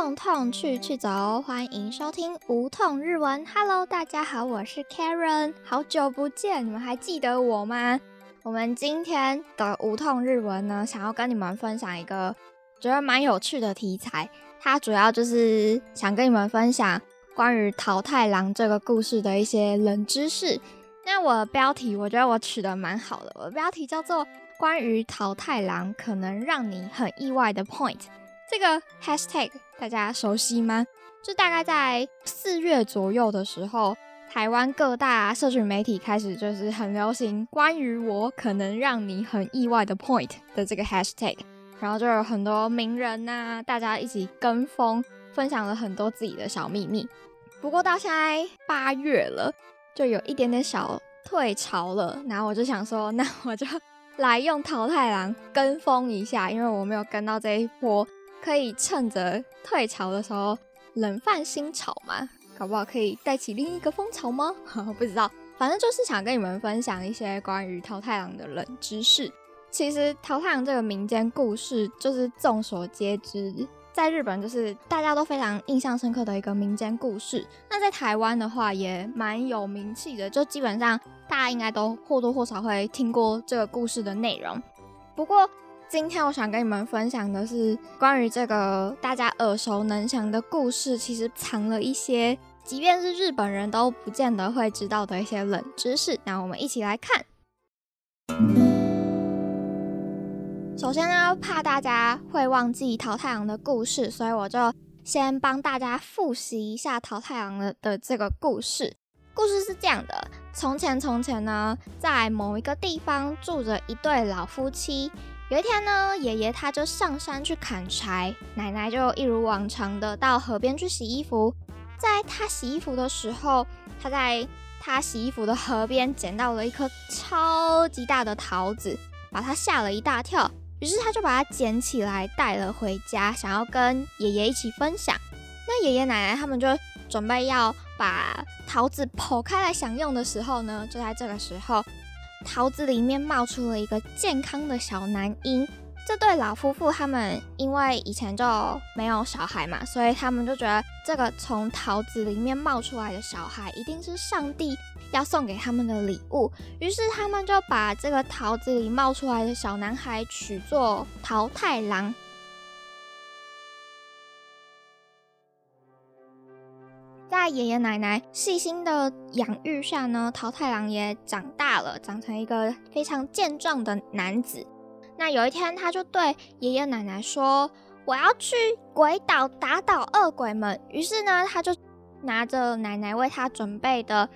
痛痛去去走，欢迎收听无痛日文。Hello，大家好，我是 Karen，好久不见，你们还记得我吗？我们今天的无痛日文呢，想要跟你们分享一个觉得蛮有趣的题材，它主要就是想跟你们分享关于桃太郎这个故事的一些冷知识。那我的标题，我觉得我取得蛮好的，我的标题叫做。关于桃太郎可能让你很意外的 point，这个 hashtag 大家熟悉吗？就大概在四月左右的时候，台湾各大社群媒体开始就是很流行关于我可能让你很意外的 point 的这个 hashtag，然后就有很多名人呐，大家一起跟风分享了很多自己的小秘密。不过到现在八月了，就有一点点小退潮了，然后我就想说，那我就。来用桃太郎跟风一下，因为我没有跟到这一波，可以趁着退潮的时候冷饭新炒嘛，搞不好可以带起另一个风潮吗？不知道，反正就是想跟你们分享一些关于桃太郎的冷知识。其实桃太郎这个民间故事就是众所皆知。在日本，就是大家都非常印象深刻的一个民间故事。那在台湾的话，也蛮有名气的，就基本上大家应该都或多或少会听过这个故事的内容。不过，今天我想跟你们分享的是关于这个大家耳熟能详的故事，其实藏了一些，即便是日本人都不见得会知道的一些冷知识。那我们一起来看。首先呢，怕大家会忘记桃太郎的故事，所以我就先帮大家复习一下桃太郎的的这个故事。故事是这样的：从前从前呢，在某一个地方住着一对老夫妻。有一天呢，爷爷他就上山去砍柴，奶奶就一如往常的到河边去洗衣服。在他洗衣服的时候，他在他洗衣服的河边捡到了一颗超级大的桃子，把他吓了一大跳。于是他就把它捡起来带了回家，想要跟爷爷一起分享。那爷爷奶奶他们就准备要把桃子剖开来享用的时候呢，就在这个时候，桃子里面冒出了一个健康的小男婴。这对老夫妇他们因为以前就没有小孩嘛，所以他们就觉得这个从桃子里面冒出来的小孩一定是上帝。要送给他们的礼物，于是他们就把这个桃子里冒出来的小男孩取作桃太郎。在爷爷奶奶细心的养育下呢，桃太郎也长大了，长成一个非常健壮的男子。那有一天，他就对爷爷奶奶说：“我要去鬼岛打倒恶鬼们。”于是呢，他就拿着奶奶为他准备的。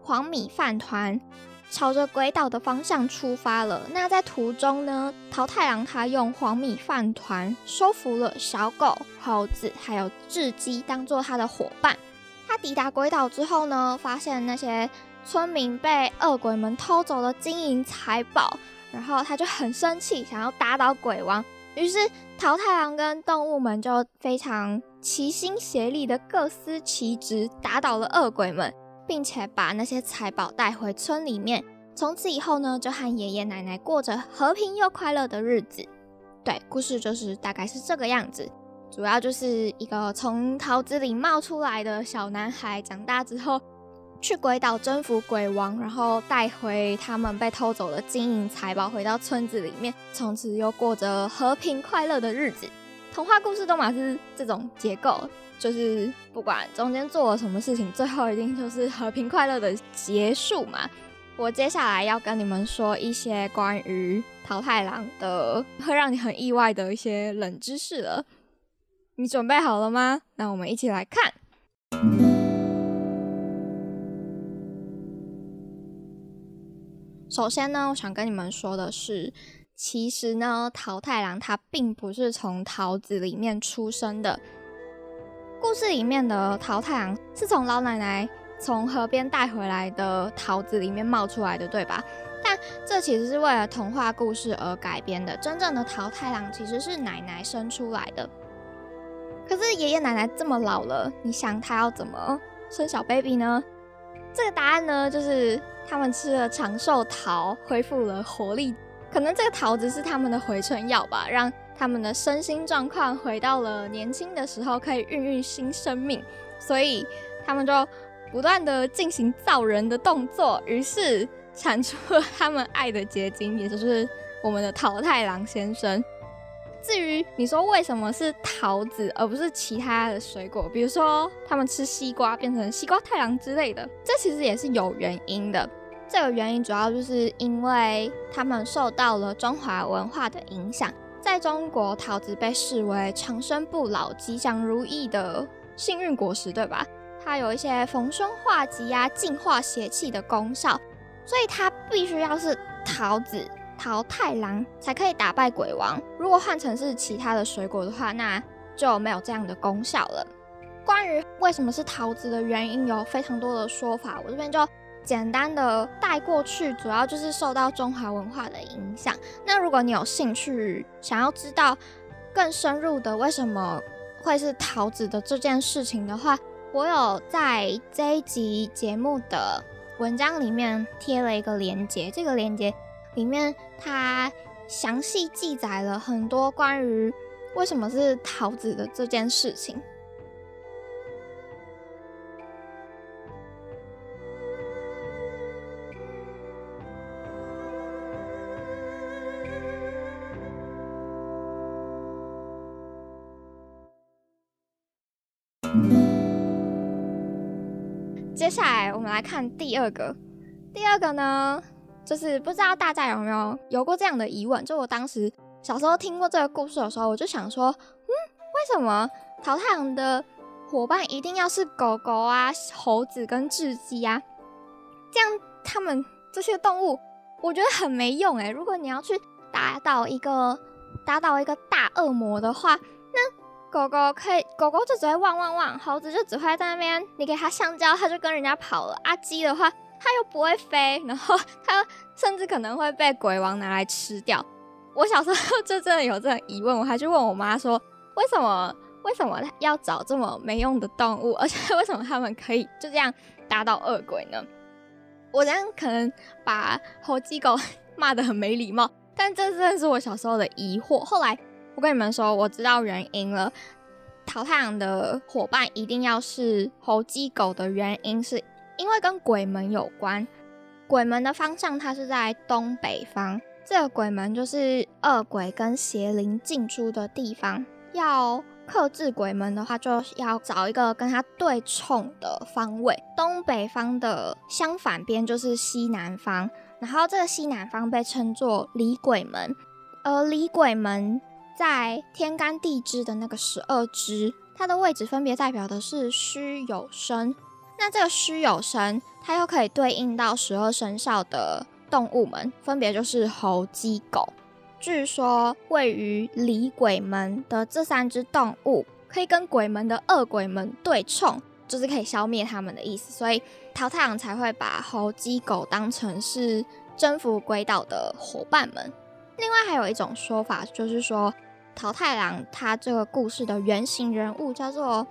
黄米饭团朝着鬼岛的方向出发了。那在途中呢，桃太郎他用黄米饭团收服了小狗、猴子还有雉鸡，当做他的伙伴。他抵达鬼岛之后呢，发现那些村民被恶鬼们偷走了金银财宝，然后他就很生气，想要打倒鬼王。于是桃太郎跟动物们就非常齐心协力的各司其职，打倒了恶鬼们。并且把那些财宝带回村里面，从此以后呢，就和爷爷奶奶过着和平又快乐的日子。对，故事就是大概是这个样子，主要就是一个从桃子里冒出来的小男孩，长大之后去鬼岛征服鬼王，然后带回他们被偷走的金银财宝，回到村子里面，从此又过着和平快乐的日子。童话故事都嘛是这种结构。就是不管中间做了什么事情，最后一定就是和平快乐的结束嘛。我接下来要跟你们说一些关于桃太郎的会让你很意外的一些冷知识了。你准备好了吗？那我们一起来看。首先呢，我想跟你们说的是，其实呢，桃太郎他并不是从桃子里面出生的。故事里面的桃太郎是从老奶奶从河边带回来的桃子里面冒出来的，对吧？但这其实是为了童话故事而改编的。真正的桃太郎其实是奶奶生出来的。可是爷爷奶奶这么老了，你想他要怎么生小 baby 呢？这个答案呢，就是他们吃了长寿桃，恢复了活力。可能这个桃子是他们的回春药吧，让他们的身心状况回到了年轻的时候，可以孕育新生命，所以他们就不断的进行造人的动作，于是产出了他们爱的结晶，也就是我们的桃太郎先生。至于你说为什么是桃子而不是其他的水果，比如说他们吃西瓜变成西瓜太郎之类的，这其实也是有原因的。这个原因主要就是因为他们受到了中华文化的影响，在中国桃子被视为长生不老、吉祥如意的幸运果实，对吧？它有一些逢凶化吉啊、净化邪气的功效，所以它必须要是桃子。桃太郎才可以打败鬼王。如果换成是其他的水果的话，那就没有这样的功效了。关于为什么是桃子的原因，有非常多的说法，我这边就简单的带过去。主要就是受到中华文化的影响。那如果你有兴趣想要知道更深入的为什么会是桃子的这件事情的话，我有在这一集节目的文章里面贴了一个链接，这个链接。里面它详细记载了很多关于为什么是桃子的这件事情。接下来我们来看第二个，第二个呢？就是不知道大家有没有有过这样的疑问？就我当时小时候听过这个故事的时候，我就想说，嗯，为什么淘太阳的伙伴一定要是狗狗啊、猴子跟雉鸡啊？这样他们这些动物，我觉得很没用诶。如果你要去打倒一个打倒一个大恶魔的话，那狗狗可以，狗狗就只会汪汪汪，猴子就只会在那边，你给它香蕉，它就跟人家跑了。阿鸡的话。它又不会飞，然后它甚至可能会被鬼王拿来吃掉。我小时候就真的有这种疑问，我还去问我妈说，为什么为什么要找这么没用的动物，而且为什么他们可以就这样打倒恶鬼呢？我这样可能把猴鸡狗骂得很没礼貌，但这真的是我小时候的疑惑。后来我跟你们说，我知道原因了。淘太阳的伙伴一定要是猴鸡狗的原因是。因为跟鬼门有关，鬼门的方向它是在东北方，这个鬼门就是恶鬼跟邪灵进出的地方。要克制鬼门的话，就要找一个跟它对冲的方位。东北方的相反边就是西南方，然后这个西南方被称作离鬼门，而离鬼门在天干地支的那个十二支，它的位置分别代表的是虚有生。那这个虚有生，它又可以对应到十二生肖的动物们，分别就是猴、鸡、狗。据说位于离鬼门的这三只动物，可以跟鬼门的恶鬼们对冲，就是可以消灭他们的意思。所以桃太郎才会把猴、鸡、狗当成是征服鬼岛的伙伴们。另外还有一种说法，就是说桃太郎他这个故事的原型人物叫做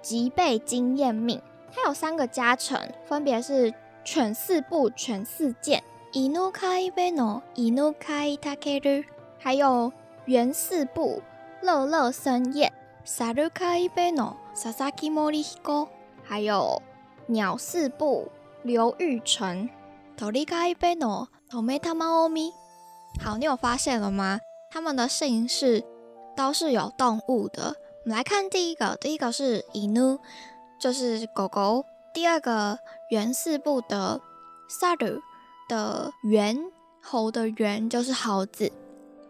吉备经验命。它有三个加成，分别是犬四步、犬四剑、伊努卡伊贝诺、伊努卡伊塔克鲁，还有猿四步、乐乐森彦、萨鲁卡伊贝诺、萨萨基莫里希哥，还有鸟四步、刘玉成、托里卡伊贝诺、托梅塔马欧咪。好，你有发现了吗？他们的姓氏都是有动物的。我们来看第一个，第一个是伊努。就是狗狗。第二个猿四部的 saru 的猿猴的猿就是猴子。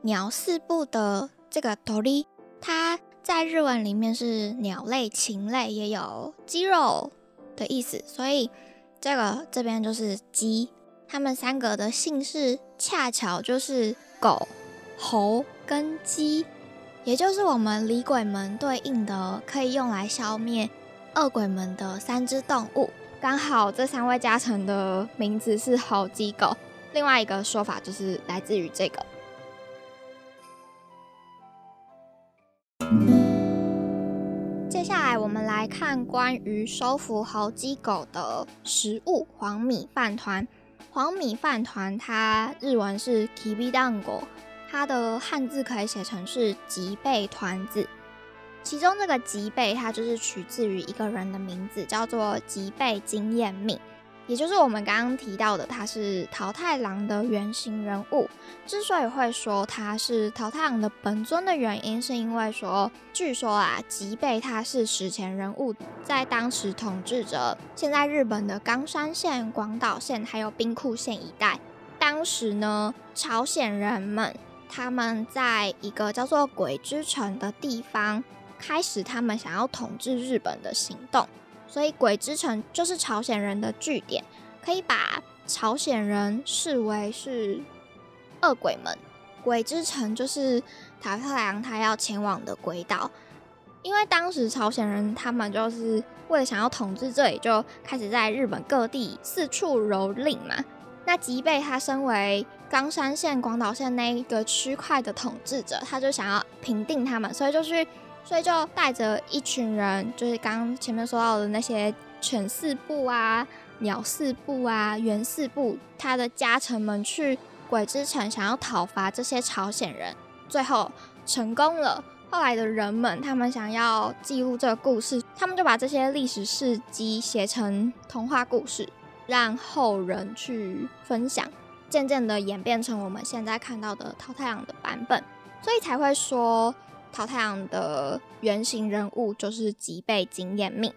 鸟四部的这个 tori，它在日文里面是鸟类、禽类，也有鸡肉的意思，所以这个这边就是鸡。它们三个的姓氏恰巧就是狗、猴跟鸡，也就是我们李鬼门对应的，可以用来消灭。恶鬼们的三只动物，刚好这三位加成的名字是猴鸡狗。另外一个说法就是来自于这个。接下来我们来看关于收服猴鸡狗的食物——黄米饭团。黄米饭团它日文是 kibidango，它的汉字可以写成是吉备团子。其中这个吉备，它就是取自于一个人的名字，叫做吉备经验命。也就是我们刚刚提到的，他是桃太郎的原型人物。之所以会说他是桃太郎的本尊的原因，是因为说，据说啊，吉备他是史前人物，在当时统治着现在日本的冈山县、广岛县还有兵库县一带。当时呢，朝鲜人们他们在一个叫做鬼之城的地方，开始他们想要统治日本的行动。所以鬼之城就是朝鲜人的据点，可以把朝鲜人视为是恶鬼们。鬼之城就是桃太郎他要前往的鬼岛，因为当时朝鲜人他们就是为了想要统治这里，就开始在日本各地四处蹂躏嘛。那吉备他身为冈山县、广岛县那一个区块的统治者，他就想要平定他们，所以就去。所以就带着一群人，就是刚刚前面说到的那些犬四部啊、鸟四部啊、猿四部，他的家臣们去鬼之城，想要讨伐这些朝鲜人，最后成功了。后来的人们，他们想要记录这个故事，他们就把这些历史事迹写成童话故事，让后人去分享，渐渐的演变成我们现在看到的淘太郎的版本，所以才会说。桃太郎的原型人物就是吉备经验命。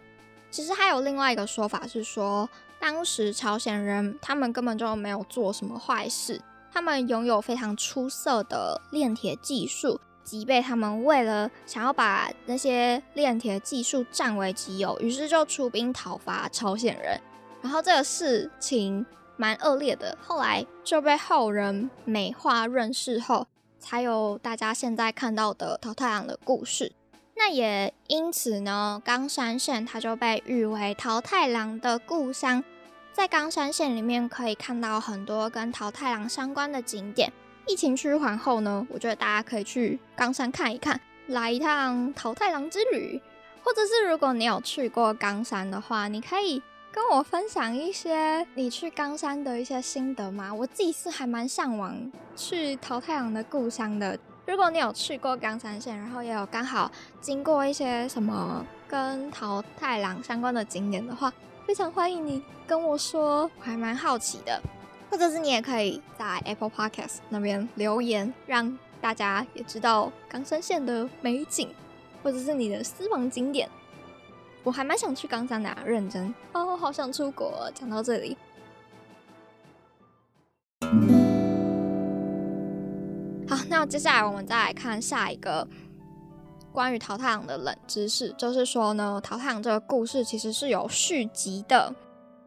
其实还有另外一个说法是说，当时朝鲜人他们根本就没有做什么坏事，他们拥有非常出色的炼铁技术。吉备他们为了想要把那些炼铁技术占为己有，于是就出兵讨伐朝鲜人。然后这个事情蛮恶劣的，后来就被后人美化润饰后。才有大家现在看到的桃太郎的故事。那也因此呢，冈山县它就被誉为桃太郎的故乡。在冈山县里面可以看到很多跟桃太郎相关的景点。疫情趋缓后呢，我觉得大家可以去冈山看一看，来一趟桃太郎之旅。或者是如果你有去过冈山的话，你可以。跟我分享一些你去冈山的一些心得吗？我自己是还蛮向往去桃太郎的故乡的。如果你有去过冈山县，然后也有刚好经过一些什么跟桃太郎相关的景点的话，非常欢迎你跟我说，我还蛮好奇的。或者是你也可以在 Apple Podcast 那边留言，让大家也知道冈山县的美景，或者是你的私房景点。我还蛮想去冈山的，认真哦，好想出国。讲到这里，好，那接下来我们再来看下一个关于桃太郎的冷知识，就是说呢，桃太郎这个故事其实是有续集的。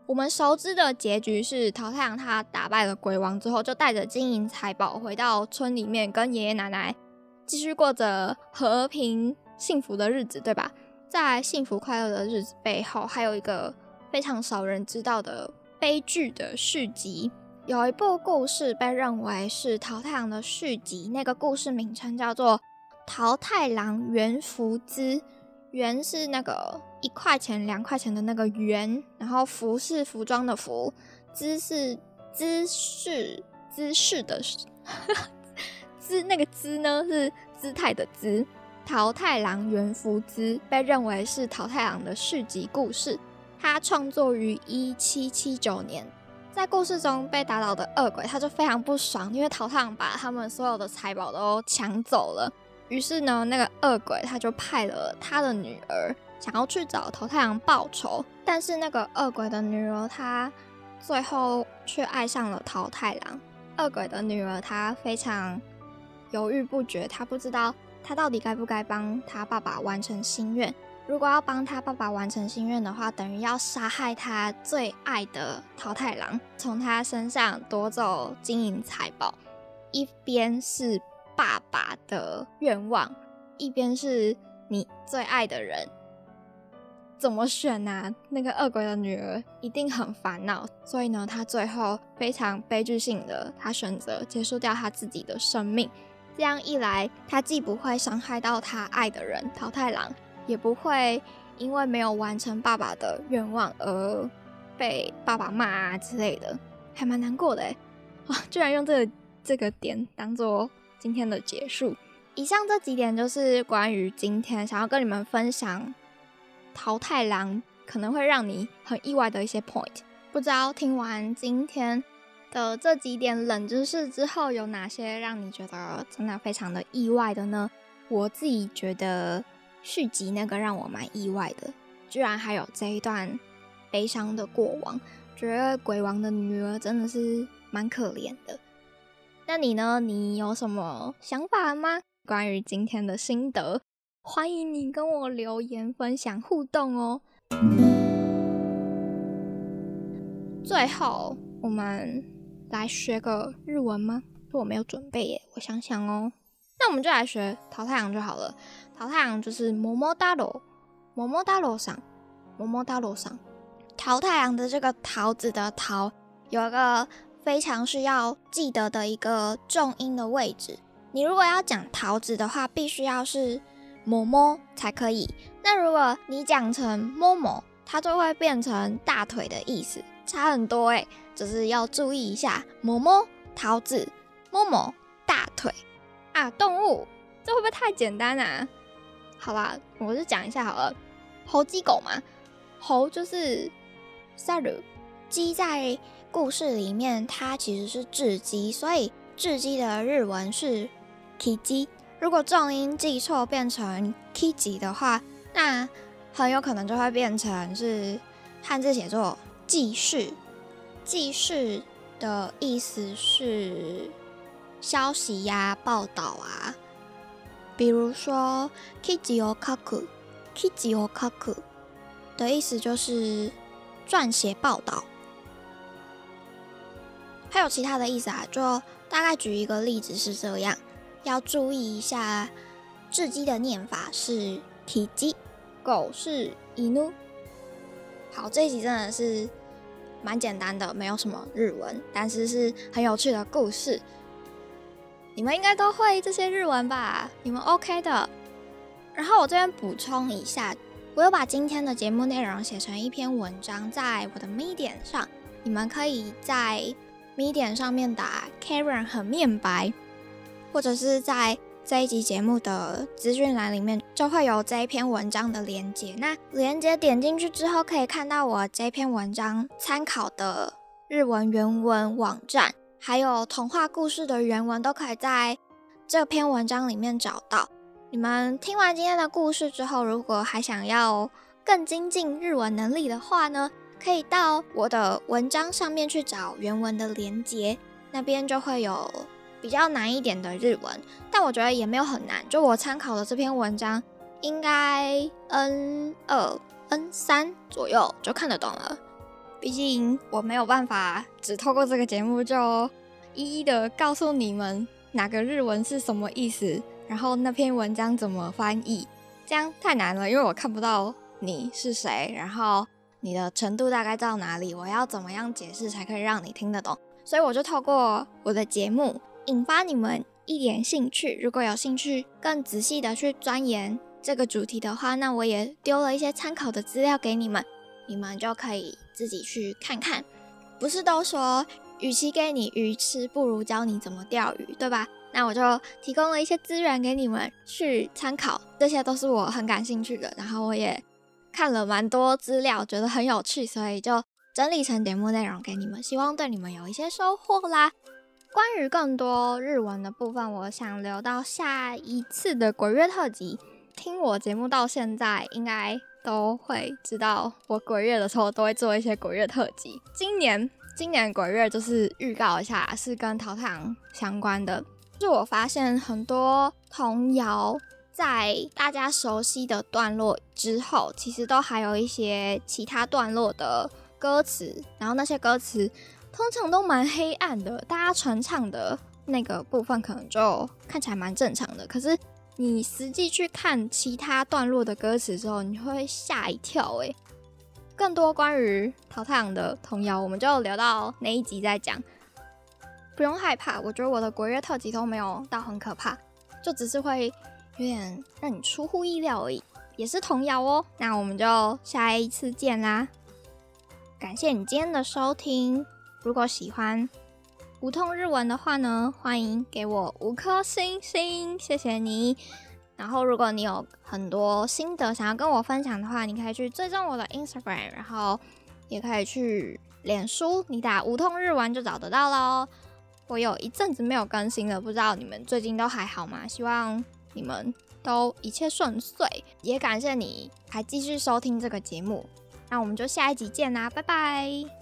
我们熟知的结局是桃太郎他打败了鬼王之后，就带着金银财宝回到村里面，跟爷爷奶奶继续过着和平幸福的日子，对吧？在幸福快乐的日子背后，还有一个非常少人知道的悲剧的续集。有一部故事被认为是桃太郎的续集，那个故事名称叫做《桃太郎元福资》。元是那个一块钱、两块钱的那个元，然后服是服装的服，姿是姿势姿势的姿，那个姿呢是姿态的姿。桃太郎元福之被认为是桃太郎的续集故事。他创作于一七七九年，在故事中被打倒的恶鬼，他就非常不爽，因为桃太郎把他们所有的财宝都抢走了。于是呢，那个恶鬼他就派了他的女儿，想要去找桃太郎报仇。但是那个恶鬼的女儿，她最后却爱上了桃太郎。恶鬼的女儿她非常犹豫不决，她不知道。他到底该不该帮他爸爸完成心愿？如果要帮他爸爸完成心愿的话，等于要杀害他最爱的桃太郎，从他身上夺走金银财宝。一边是爸爸的愿望，一边是你最爱的人，怎么选呢？那个恶鬼的女儿一定很烦恼，所以呢，他最后非常悲剧性的，他选择结束掉他自己的生命。这样一来，他既不会伤害到他爱的人桃太郎，也不会因为没有完成爸爸的愿望而被爸爸骂啊之类的，还蛮难过的哎！哇，居然用这个这个点当做今天的结束。以上这几点就是关于今天想要跟你们分享桃太郎可能会让你很意外的一些 point。不知道听完今天的这几点冷知识之后，有哪些让你觉得真的非常的意外的呢？我自己觉得续集那个让我蛮意外的，居然还有这一段悲伤的过往，觉得鬼王的女儿真的是蛮可怜的。那你呢？你有什么想法吗？关于今天的心得，欢迎你跟我留言分享互动哦。最后，我们来学个日文吗？我没有准备耶，我想想哦。那我们就来学桃太阳就好了。桃太阳就是么么哒喽，么么哒喽上，么么哒喽上。桃太阳的这个桃子的桃，有一个非常需要记得的一个重音的位置。你如果要讲桃子的话，必须要是么么才可以。那如果你讲成么么，它就会变成大腿的意思。差很多哎，就是要注意一下。摸摸桃子，摸摸大腿啊，动物，这会不会太简单啊？好啦，我就讲一下好了。猴鸡狗嘛，猴就是萨鲁，鸡在故事里面它其实是雉鸡，所以雉鸡的日文是 kiji。如果重音记错变成 kiji 的话，那很有可能就会变成是汉字写作。记事，记事的意思是消息呀、报道啊。比如说，kiji o kaku，kiji o kaku 的意思就是撰写报道。还有其他的意思啊，就大概举一个例子是这样，要注意一下，雉鸡的念法是 kiji，狗是 inu。好，这一集真的是。蛮简单的，没有什么日文，但是是很有趣的故事。你们应该都会这些日文吧？你们 OK 的。然后我这边补充一下，我有把今天的节目内容写成一篇文章，在我的 Medium 上，你们可以在 Medium 上面打 Karen 和面白，或者是在。这一集节目的资讯栏里面就会有这一篇文章的连接，那连接点进去之后，可以看到我这篇文章参考的日文原文网站，还有童话故事的原文，都可以在这篇文章里面找到。你们听完今天的故事之后，如果还想要更精进日文能力的话呢，可以到我的文章上面去找原文的连接，那边就会有。比较难一点的日文，但我觉得也没有很难。就我参考的这篇文章，应该 N 二、N 三左右就看得懂了。毕竟我没有办法只透过这个节目就一一的告诉你们哪个日文是什么意思，然后那篇文章怎么翻译，这样太难了，因为我看不到你是谁，然后你的程度大概到哪里，我要怎么样解释才可以让你听得懂？所以我就透过我的节目。引发你们一点兴趣，如果有兴趣更仔细的去钻研这个主题的话，那我也丢了一些参考的资料给你们，你们就可以自己去看看。不是都说，与其给你鱼吃，不如教你怎么钓鱼，对吧？那我就提供了一些资源给你们去参考，这些都是我很感兴趣的，然后我也看了蛮多资料，觉得很有趣，所以就整理成节目内容给你们，希望对你们有一些收获啦。关于更多日文的部分，我想留到下一次的鬼月特辑。听我节目到现在，应该都会知道，我鬼月的时候都会做一些鬼月特辑。今年，今年鬼月就是预告一下，是跟桃太郎相关的。就我发现很多童谣，在大家熟悉的段落之后，其实都还有一些其他段落的歌词，然后那些歌词。通常都蛮黑暗的，大家传唱的那个部分可能就看起来蛮正常的。可是你实际去看其他段落的歌词之后，你会吓一跳诶。更多关于淘太阳的童谣，我们就留到那一集再讲。不用害怕，我觉得我的国乐特辑都没有到很可怕，就只是会有点让你出乎意料而已，也是童谣哦。那我们就下一次见啦！感谢你今天的收听。如果喜欢，无痛日文的话呢，欢迎给我五颗星星，谢谢你。然后，如果你有很多心得想要跟我分享的话，你可以去追踪我的 Instagram，然后也可以去脸书，你打无痛日文就找得到喽。我有一阵子没有更新了，不知道你们最近都还好吗？希望你们都一切顺遂，也感谢你还继续收听这个节目。那我们就下一集见啦，拜拜。